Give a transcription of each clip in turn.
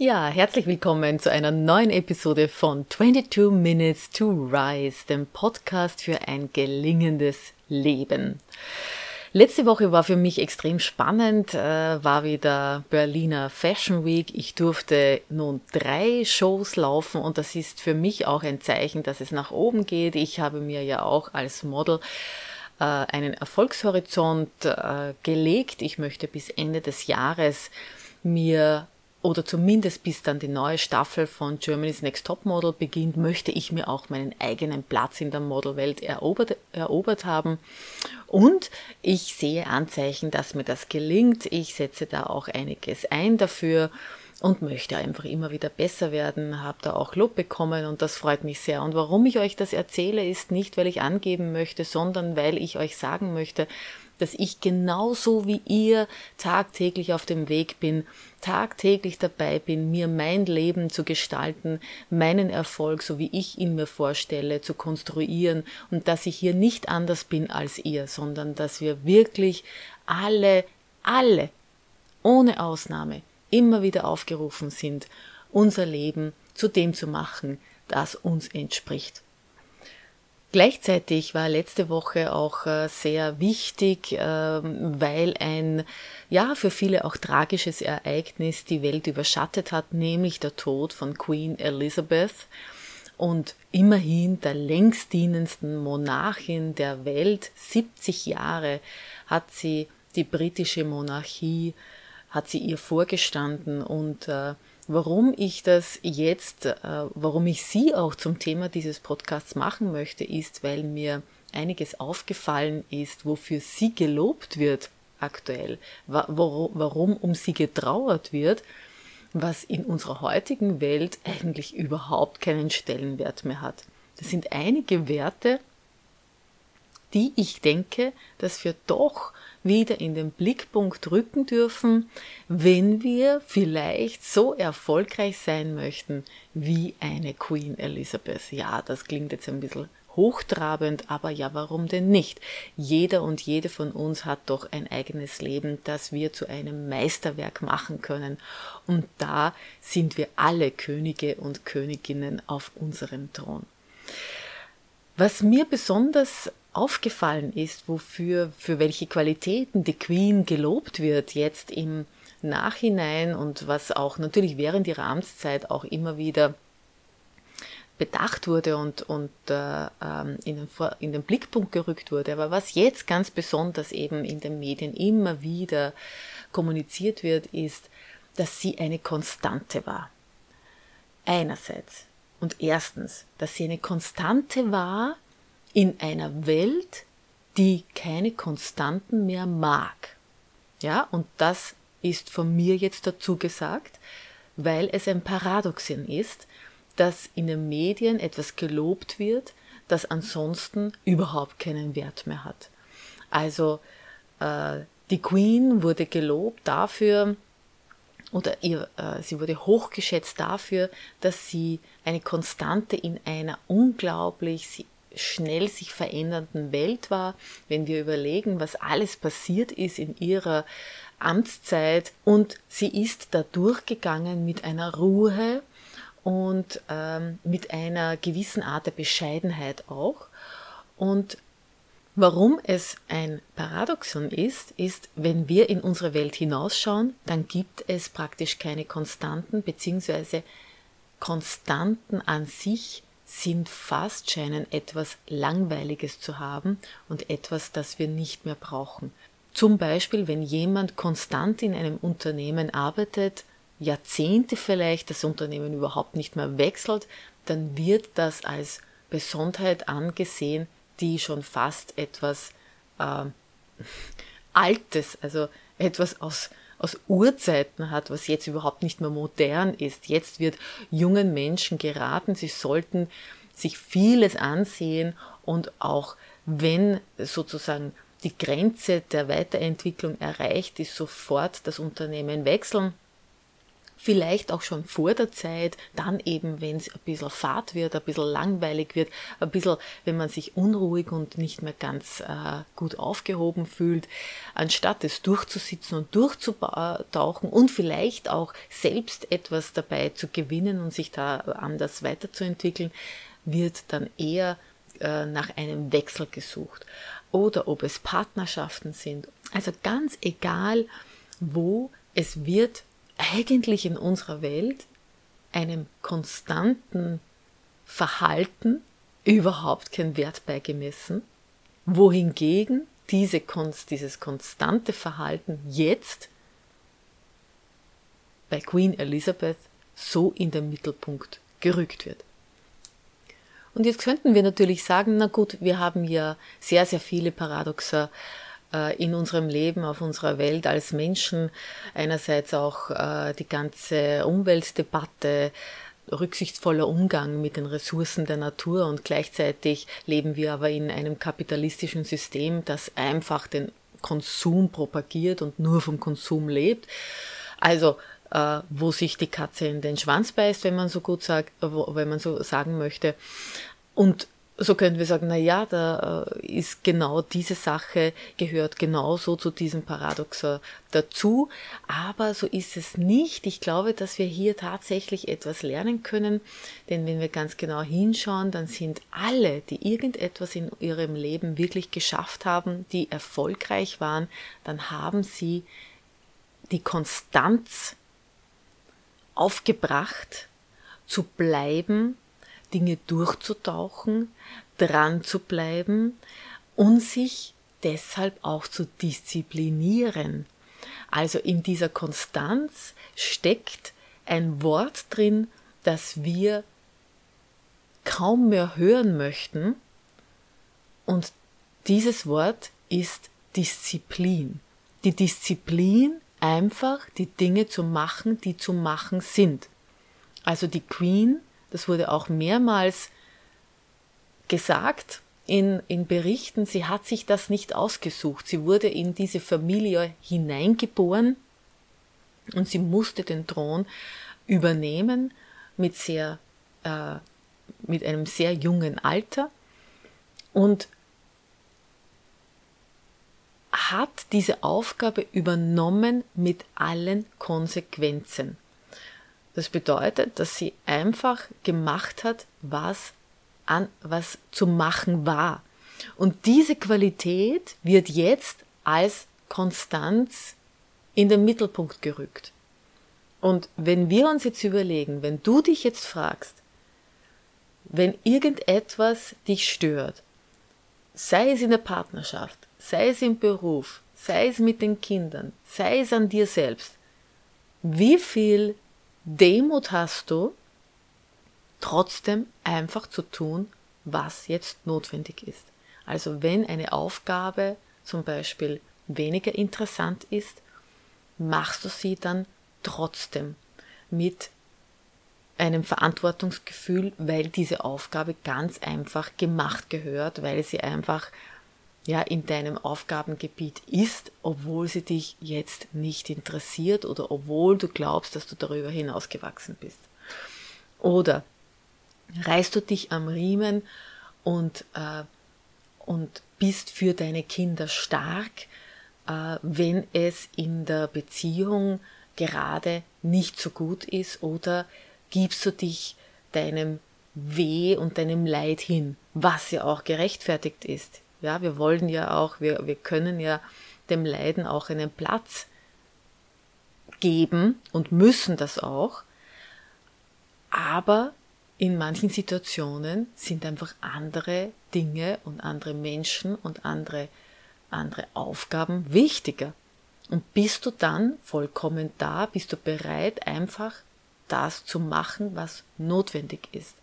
Ja, herzlich willkommen zu einer neuen Episode von 22 Minutes to Rise, dem Podcast für ein gelingendes Leben. Letzte Woche war für mich extrem spannend, äh, war wieder Berliner Fashion Week. Ich durfte nun drei Shows laufen und das ist für mich auch ein Zeichen, dass es nach oben geht. Ich habe mir ja auch als Model äh, einen Erfolgshorizont äh, gelegt. Ich möchte bis Ende des Jahres mir oder zumindest bis dann die neue Staffel von Germany's Next Top Model beginnt, möchte ich mir auch meinen eigenen Platz in der Modelwelt erobert, erobert haben. Und ich sehe Anzeichen, dass mir das gelingt. Ich setze da auch einiges ein dafür und möchte einfach immer wieder besser werden, habe da auch Lob bekommen und das freut mich sehr. Und warum ich euch das erzähle, ist nicht, weil ich angeben möchte, sondern weil ich euch sagen möchte, dass ich genauso wie ihr tagtäglich auf dem Weg bin, tagtäglich dabei bin, mir mein Leben zu gestalten, meinen Erfolg, so wie ich ihn mir vorstelle, zu konstruieren und dass ich hier nicht anders bin als ihr, sondern dass wir wirklich alle, alle, ohne Ausnahme, immer wieder aufgerufen sind, unser Leben zu dem zu machen, das uns entspricht. Gleichzeitig war letzte Woche auch äh, sehr wichtig, ähm, weil ein ja für viele auch tragisches Ereignis die Welt überschattet hat, nämlich der Tod von Queen Elizabeth und immerhin der längstdienendsten Monarchin der Welt. 70 Jahre hat sie die britische Monarchie, hat sie ihr vorgestanden und äh, Warum ich das jetzt, äh, warum ich Sie auch zum Thema dieses Podcasts machen möchte, ist, weil mir einiges aufgefallen ist, wofür sie gelobt wird aktuell, warum um sie getrauert wird, was in unserer heutigen Welt eigentlich überhaupt keinen Stellenwert mehr hat. Das sind einige Werte, die ich denke, dass wir doch wieder in den Blickpunkt rücken dürfen, wenn wir vielleicht so erfolgreich sein möchten wie eine Queen Elizabeth. Ja, das klingt jetzt ein bisschen hochtrabend, aber ja, warum denn nicht? Jeder und jede von uns hat doch ein eigenes Leben, das wir zu einem Meisterwerk machen können. Und da sind wir alle Könige und Königinnen auf unserem Thron. Was mir besonders aufgefallen ist, wofür, für welche Qualitäten die Queen gelobt wird jetzt im Nachhinein und was auch natürlich während ihrer Amtszeit auch immer wieder bedacht wurde und, und äh, ähm, in, den Vor in den Blickpunkt gerückt wurde. Aber was jetzt ganz besonders eben in den Medien immer wieder kommuniziert wird, ist, dass sie eine Konstante war. Einerseits. Und erstens, dass sie eine Konstante war in einer Welt, die keine Konstanten mehr mag. Ja, und das ist von mir jetzt dazu gesagt, weil es ein Paradoxon ist, dass in den Medien etwas gelobt wird, das ansonsten überhaupt keinen Wert mehr hat. Also äh, die Queen wurde gelobt dafür, oder ihr, äh, sie wurde hochgeschätzt dafür, dass sie eine Konstante in einer unglaublich schnell sich verändernden Welt war, wenn wir überlegen, was alles passiert ist in ihrer Amtszeit und sie ist da durchgegangen mit einer Ruhe und ähm, mit einer gewissen Art der Bescheidenheit auch. Und warum es ein Paradoxon ist, ist, wenn wir in unsere Welt hinausschauen, dann gibt es praktisch keine Konstanten, beziehungsweise Konstanten an sich sind fast scheinen etwas Langweiliges zu haben und etwas, das wir nicht mehr brauchen. Zum Beispiel, wenn jemand konstant in einem Unternehmen arbeitet, Jahrzehnte vielleicht das Unternehmen überhaupt nicht mehr wechselt, dann wird das als Besonderheit angesehen, die schon fast etwas äh, Altes, also etwas aus aus Urzeiten hat, was jetzt überhaupt nicht mehr modern ist. Jetzt wird jungen Menschen geraten, sie sollten sich vieles ansehen und auch wenn sozusagen die Grenze der Weiterentwicklung erreicht ist, sofort das Unternehmen wechseln. Vielleicht auch schon vor der Zeit, dann eben, wenn es ein bisschen fad wird, ein bisschen langweilig wird, ein bisschen, wenn man sich unruhig und nicht mehr ganz äh, gut aufgehoben fühlt, anstatt es durchzusitzen und durchzutauchen und vielleicht auch selbst etwas dabei zu gewinnen und sich da anders weiterzuentwickeln, wird dann eher äh, nach einem Wechsel gesucht. Oder ob es Partnerschaften sind. Also ganz egal, wo es wird eigentlich in unserer Welt einem konstanten Verhalten überhaupt kein Wert beigemessen, wohingegen diese Konst, dieses konstante Verhalten jetzt bei Queen Elizabeth so in den Mittelpunkt gerückt wird. Und jetzt könnten wir natürlich sagen, na gut, wir haben ja sehr, sehr viele Paradoxer in unserem Leben, auf unserer Welt als Menschen. Einerseits auch äh, die ganze Umweltdebatte, rücksichtsvoller Umgang mit den Ressourcen der Natur und gleichzeitig leben wir aber in einem kapitalistischen System, das einfach den Konsum propagiert und nur vom Konsum lebt. Also äh, wo sich die Katze in den Schwanz beißt, wenn man so gut sagt, wenn man so sagen möchte. Und so können wir sagen, na ja, da äh, ist genau diese Sache gehört genauso zu diesem Paradoxer dazu, aber so ist es nicht. Ich glaube, dass wir hier tatsächlich etwas lernen können, denn wenn wir ganz genau hinschauen, dann sind alle, die irgendetwas in ihrem Leben wirklich geschafft haben, die erfolgreich waren, dann haben sie die Konstanz aufgebracht, zu bleiben, Dinge durchzutauchen, dran zu bleiben und sich deshalb auch zu disziplinieren. Also in dieser Konstanz steckt ein Wort drin, das wir kaum mehr hören möchten. Und dieses Wort ist Disziplin. Die Disziplin, einfach die Dinge zu machen, die zu machen sind. Also die Queen, das wurde auch mehrmals gesagt in, in Berichten, sie hat sich das nicht ausgesucht. Sie wurde in diese Familie hineingeboren und sie musste den Thron übernehmen mit sehr, äh, mit einem sehr jungen Alter und hat diese Aufgabe übernommen mit allen Konsequenzen. Das bedeutet, dass sie einfach gemacht hat, was an, was zu machen war. Und diese Qualität wird jetzt als Konstanz in den Mittelpunkt gerückt. Und wenn wir uns jetzt überlegen, wenn du dich jetzt fragst, wenn irgendetwas dich stört, sei es in der Partnerschaft, sei es im Beruf, sei es mit den Kindern, sei es an dir selbst, wie viel Demut hast du, trotzdem einfach zu tun, was jetzt notwendig ist. Also wenn eine Aufgabe zum Beispiel weniger interessant ist, machst du sie dann trotzdem mit einem Verantwortungsgefühl, weil diese Aufgabe ganz einfach gemacht gehört, weil sie einfach ja in deinem Aufgabengebiet ist, obwohl sie dich jetzt nicht interessiert oder obwohl du glaubst, dass du darüber hinausgewachsen bist. Oder reißt du dich am Riemen und, äh, und bist für deine Kinder stark, äh, wenn es in der Beziehung gerade nicht so gut ist oder gibst du dich deinem Weh und deinem Leid hin, was ja auch gerechtfertigt ist. Ja, wir wollen ja auch, wir, wir können ja dem Leiden auch einen Platz geben und müssen das auch. Aber in manchen Situationen sind einfach andere Dinge und andere Menschen und andere, andere Aufgaben wichtiger. Und bist du dann vollkommen da, bist du bereit, einfach das zu machen, was notwendig ist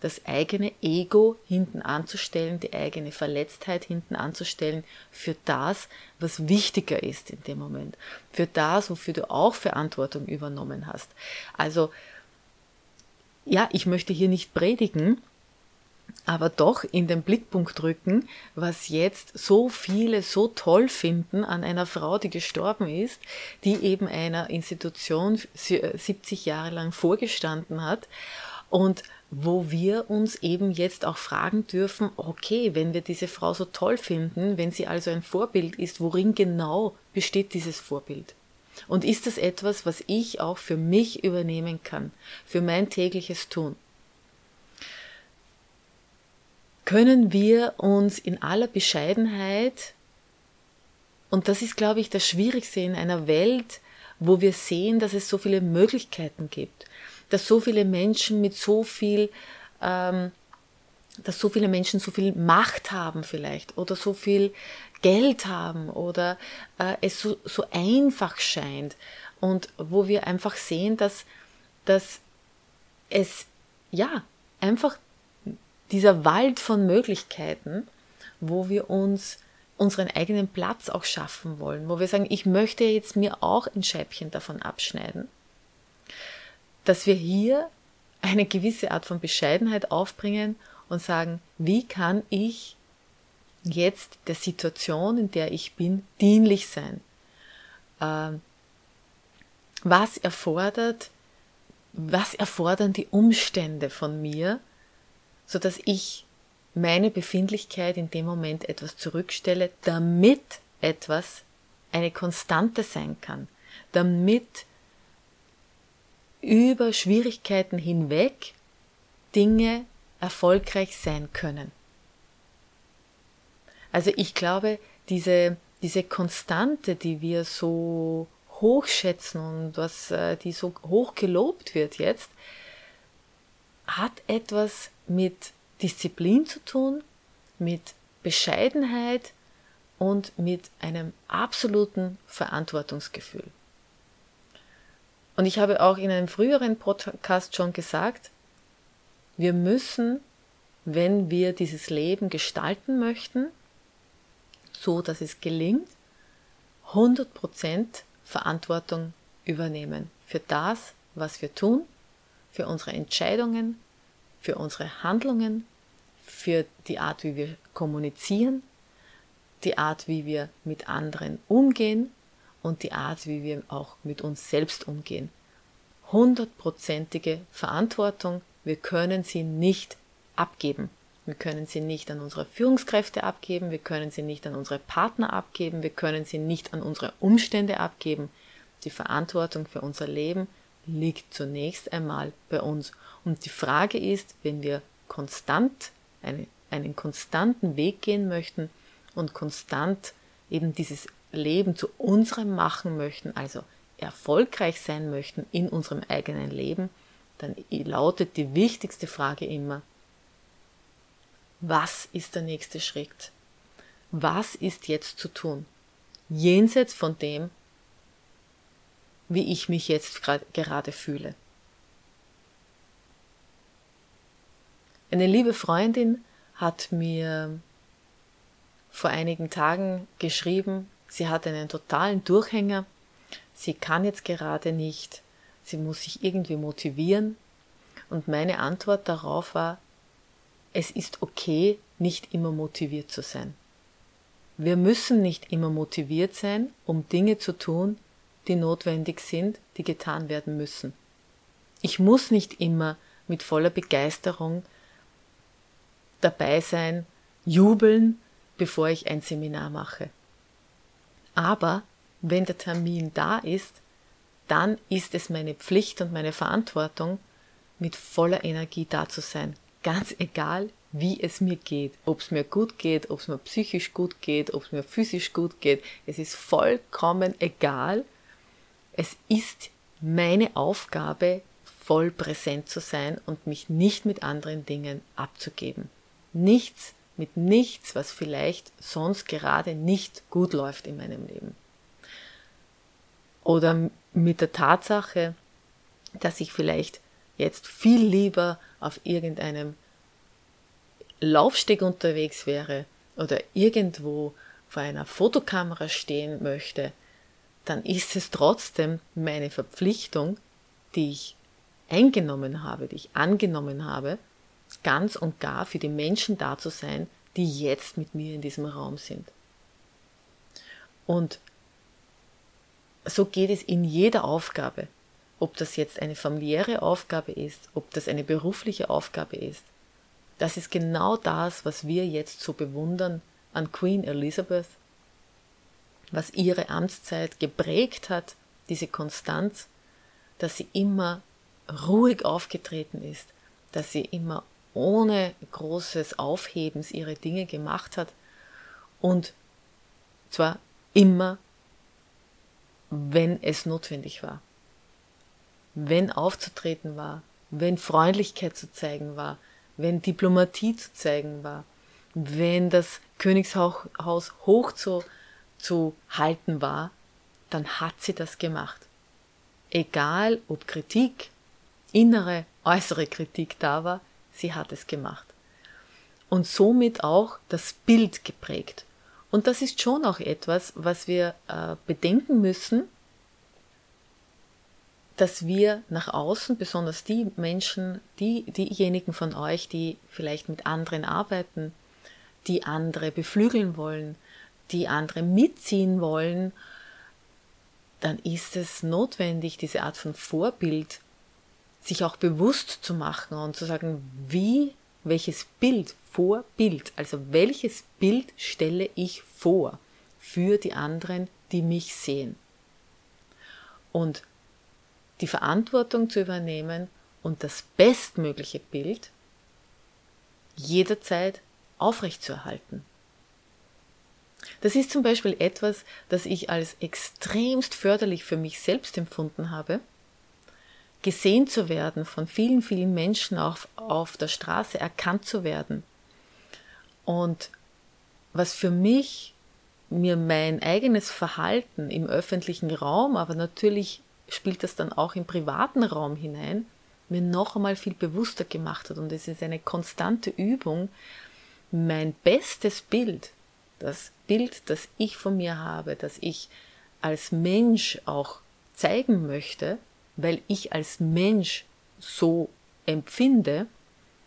das eigene Ego hinten anzustellen, die eigene Verletztheit hinten anzustellen für das, was wichtiger ist in dem Moment, für das, wofür du auch Verantwortung übernommen hast. Also, ja, ich möchte hier nicht predigen, aber doch in den Blickpunkt rücken, was jetzt so viele so toll finden an einer Frau, die gestorben ist, die eben einer Institution 70 Jahre lang vorgestanden hat und wo wir uns eben jetzt auch fragen dürfen, okay, wenn wir diese Frau so toll finden, wenn sie also ein Vorbild ist, worin genau besteht dieses Vorbild? Und ist das etwas, was ich auch für mich übernehmen kann, für mein tägliches Tun? Können wir uns in aller Bescheidenheit, und das ist, glaube ich, das Schwierigste in einer Welt, wo wir sehen, dass es so viele Möglichkeiten gibt, dass so viele Menschen mit so viel, ähm, dass so viele Menschen so viel Macht haben vielleicht oder so viel Geld haben oder äh, es so, so einfach scheint. Und wo wir einfach sehen, dass, dass es ja einfach dieser Wald von Möglichkeiten, wo wir uns unseren eigenen Platz auch schaffen wollen, wo wir sagen, ich möchte jetzt mir auch ein Scheibchen davon abschneiden, dass wir hier eine gewisse Art von Bescheidenheit aufbringen und sagen, wie kann ich jetzt der Situation, in der ich bin, dienlich sein? Ähm, was erfordert, was erfordern die Umstände von mir, so dass ich meine Befindlichkeit in dem Moment etwas zurückstelle, damit etwas eine Konstante sein kann, damit über Schwierigkeiten hinweg Dinge erfolgreich sein können. Also ich glaube, diese, diese Konstante, die wir so hochschätzen und was, äh, die so hoch gelobt wird jetzt, hat etwas mit Disziplin zu tun, mit Bescheidenheit und mit einem absoluten Verantwortungsgefühl. Und ich habe auch in einem früheren Podcast schon gesagt, wir müssen, wenn wir dieses Leben gestalten möchten, so dass es gelingt, 100% Verantwortung übernehmen für das, was wir tun, für unsere Entscheidungen, für unsere Handlungen, für die Art, wie wir kommunizieren, die Art, wie wir mit anderen umgehen und die Art, wie wir auch mit uns selbst umgehen. Hundertprozentige Verantwortung, wir können sie nicht abgeben. Wir können sie nicht an unsere Führungskräfte abgeben, wir können sie nicht an unsere Partner abgeben, wir können sie nicht an unsere Umstände abgeben. Die Verantwortung für unser Leben liegt zunächst einmal bei uns. Und die Frage ist, wenn wir konstant eine, einen konstanten Weg gehen möchten und konstant eben dieses Leben zu unserem machen möchten, also erfolgreich sein möchten in unserem eigenen Leben, dann lautet die wichtigste Frage immer, was ist der nächste Schritt? Was ist jetzt zu tun? Jenseits von dem, wie ich mich jetzt gerade fühle. Eine liebe Freundin hat mir vor einigen Tagen geschrieben, sie hat einen totalen Durchhänger, sie kann jetzt gerade nicht, sie muss sich irgendwie motivieren und meine Antwort darauf war, es ist okay, nicht immer motiviert zu sein. Wir müssen nicht immer motiviert sein, um Dinge zu tun, die notwendig sind, die getan werden müssen. Ich muss nicht immer mit voller Begeisterung dabei sein, jubeln, bevor ich ein Seminar mache. Aber wenn der Termin da ist, dann ist es meine Pflicht und meine Verantwortung, mit voller Energie da zu sein, ganz egal, wie es mir geht, ob es mir gut geht, ob es mir psychisch gut geht, ob es mir physisch gut geht. Es ist vollkommen egal. Es ist meine Aufgabe, voll präsent zu sein und mich nicht mit anderen Dingen abzugeben. Nichts mit nichts, was vielleicht sonst gerade nicht gut läuft in meinem Leben. Oder mit der Tatsache, dass ich vielleicht jetzt viel lieber auf irgendeinem Laufsteg unterwegs wäre oder irgendwo vor einer Fotokamera stehen möchte, dann ist es trotzdem meine Verpflichtung, die ich eingenommen habe, die ich angenommen habe, ganz und gar für die Menschen da zu sein, die jetzt mit mir in diesem Raum sind. Und so geht es in jeder Aufgabe, ob das jetzt eine familiäre Aufgabe ist, ob das eine berufliche Aufgabe ist. Das ist genau das, was wir jetzt so bewundern an Queen Elizabeth, was ihre Amtszeit geprägt hat, diese Konstanz, dass sie immer ruhig aufgetreten ist, dass sie immer ohne großes Aufhebens ihre Dinge gemacht hat und zwar immer, wenn es notwendig war. Wenn aufzutreten war, wenn Freundlichkeit zu zeigen war, wenn Diplomatie zu zeigen war, wenn das Königshaus hoch zu, zu halten war, dann hat sie das gemacht. Egal ob Kritik, innere, äußere Kritik da war, sie hat es gemacht. Und somit auch das Bild geprägt. Und das ist schon auch etwas, was wir äh, bedenken müssen, dass wir nach außen, besonders die Menschen, die, diejenigen von euch, die vielleicht mit anderen arbeiten, die andere beflügeln wollen, die andere mitziehen wollen, dann ist es notwendig, diese Art von Vorbild sich auch bewusst zu machen und zu sagen, wie, welches Bild, Vorbild, also welches Bild stelle ich vor für die anderen, die mich sehen. Und die Verantwortung zu übernehmen und das bestmögliche Bild jederzeit aufrechtzuerhalten. Das ist zum Beispiel etwas, das ich als extremst förderlich für mich selbst empfunden habe, gesehen zu werden von vielen, vielen Menschen auf, auf der Straße, erkannt zu werden. Und was für mich mir mein eigenes Verhalten im öffentlichen Raum, aber natürlich spielt das dann auch im privaten Raum hinein, mir noch einmal viel bewusster gemacht hat. Und es ist eine konstante Übung, mein bestes Bild, das Bild, das ich von mir habe, das ich als Mensch auch zeigen möchte, weil ich als Mensch so empfinde,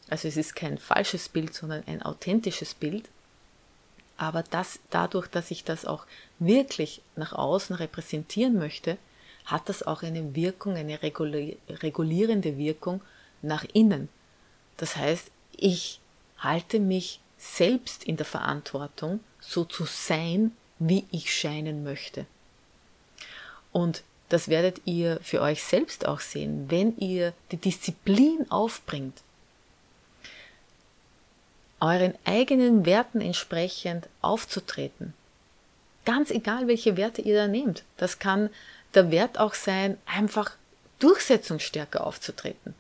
also es ist kein falsches Bild, sondern ein authentisches Bild, aber das, dadurch, dass ich das auch wirklich nach außen repräsentieren möchte, hat das auch eine Wirkung, eine regulierende Wirkung nach innen. Das heißt, ich halte mich selbst in der Verantwortung, so zu sein, wie ich scheinen möchte. Und das werdet ihr für euch selbst auch sehen, wenn ihr die Disziplin aufbringt, euren eigenen Werten entsprechend aufzutreten. Ganz egal, welche Werte ihr da nehmt. Das kann der Wert auch sein, einfach durchsetzungsstärker aufzutreten.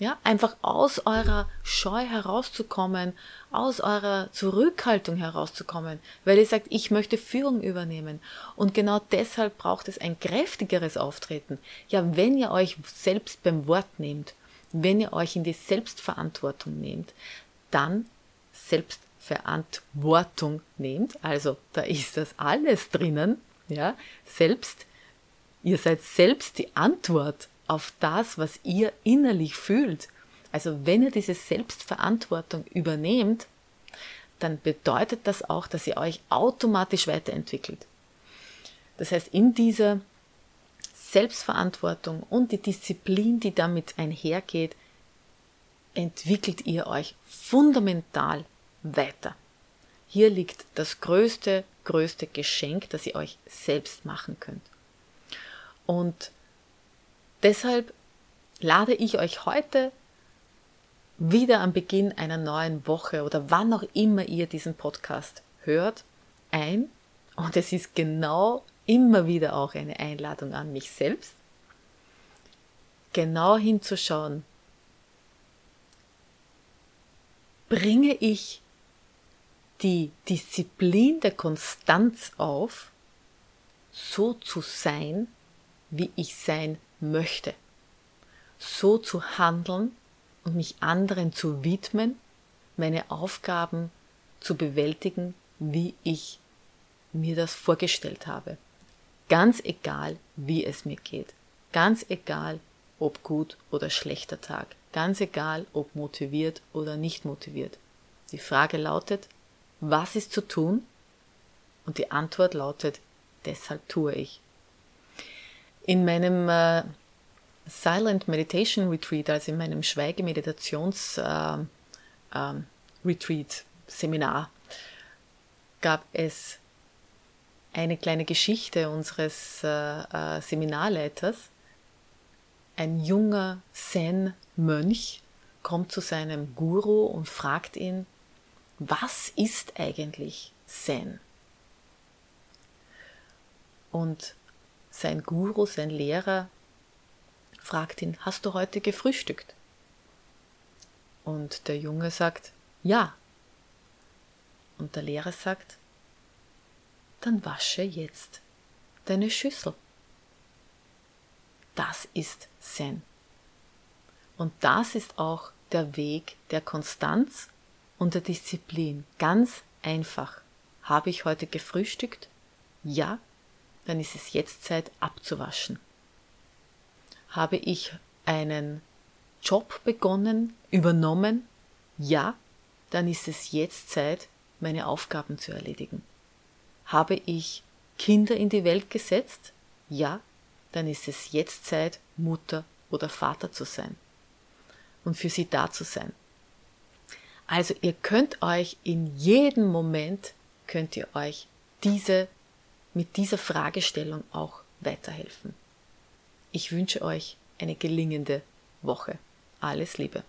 Ja, einfach aus eurer Scheu herauszukommen, aus eurer Zurückhaltung herauszukommen, weil ihr sagt, ich möchte Führung übernehmen. Und genau deshalb braucht es ein kräftigeres Auftreten. Ja, wenn ihr euch selbst beim Wort nehmt, wenn ihr euch in die Selbstverantwortung nehmt, dann Selbstverantwortung nehmt, also da ist das alles drinnen, ja, selbst, ihr seid selbst die Antwort auf das, was ihr innerlich fühlt. Also wenn ihr diese Selbstverantwortung übernehmt, dann bedeutet das auch, dass ihr euch automatisch weiterentwickelt. Das heißt, in dieser Selbstverantwortung und die Disziplin, die damit einhergeht, entwickelt ihr euch fundamental weiter. Hier liegt das größte, größte Geschenk, das ihr euch selbst machen könnt. Und Deshalb lade ich euch heute wieder am Beginn einer neuen Woche oder wann auch immer ihr diesen Podcast hört, ein. Und es ist genau immer wieder auch eine Einladung an mich selbst, genau hinzuschauen, bringe ich die Disziplin der Konstanz auf, so zu sein, wie ich sein möchte. So zu handeln und mich anderen zu widmen, meine Aufgaben zu bewältigen, wie ich mir das vorgestellt habe. Ganz egal, wie es mir geht. Ganz egal, ob gut oder schlechter Tag. Ganz egal, ob motiviert oder nicht motiviert. Die Frage lautet, was ist zu tun? Und die Antwort lautet, deshalb tue ich. In meinem äh, Silent Meditation Retreat, also in meinem Schweigemeditations äh, äh, Seminar, gab es eine kleine Geschichte unseres äh, äh, Seminarleiters. Ein junger Zen-Mönch kommt zu seinem Guru und fragt ihn, was ist eigentlich Zen? Und sein Guru, sein Lehrer, fragt ihn, hast du heute gefrühstückt? Und der Junge sagt, ja. Und der Lehrer sagt, dann wasche jetzt deine Schüssel. Das ist Zen. Und das ist auch der Weg der Konstanz und der Disziplin. Ganz einfach. Habe ich heute gefrühstückt? Ja, dann ist es jetzt Zeit abzuwaschen. Habe ich einen Job begonnen, übernommen? Ja, dann ist es jetzt Zeit, meine Aufgaben zu erledigen. Habe ich Kinder in die Welt gesetzt? Ja, dann ist es jetzt Zeit, Mutter oder Vater zu sein und für sie da zu sein. Also ihr könnt euch in jedem Moment, könnt ihr euch diese, mit dieser Fragestellung auch weiterhelfen. Ich wünsche euch eine gelingende Woche. Alles Liebe.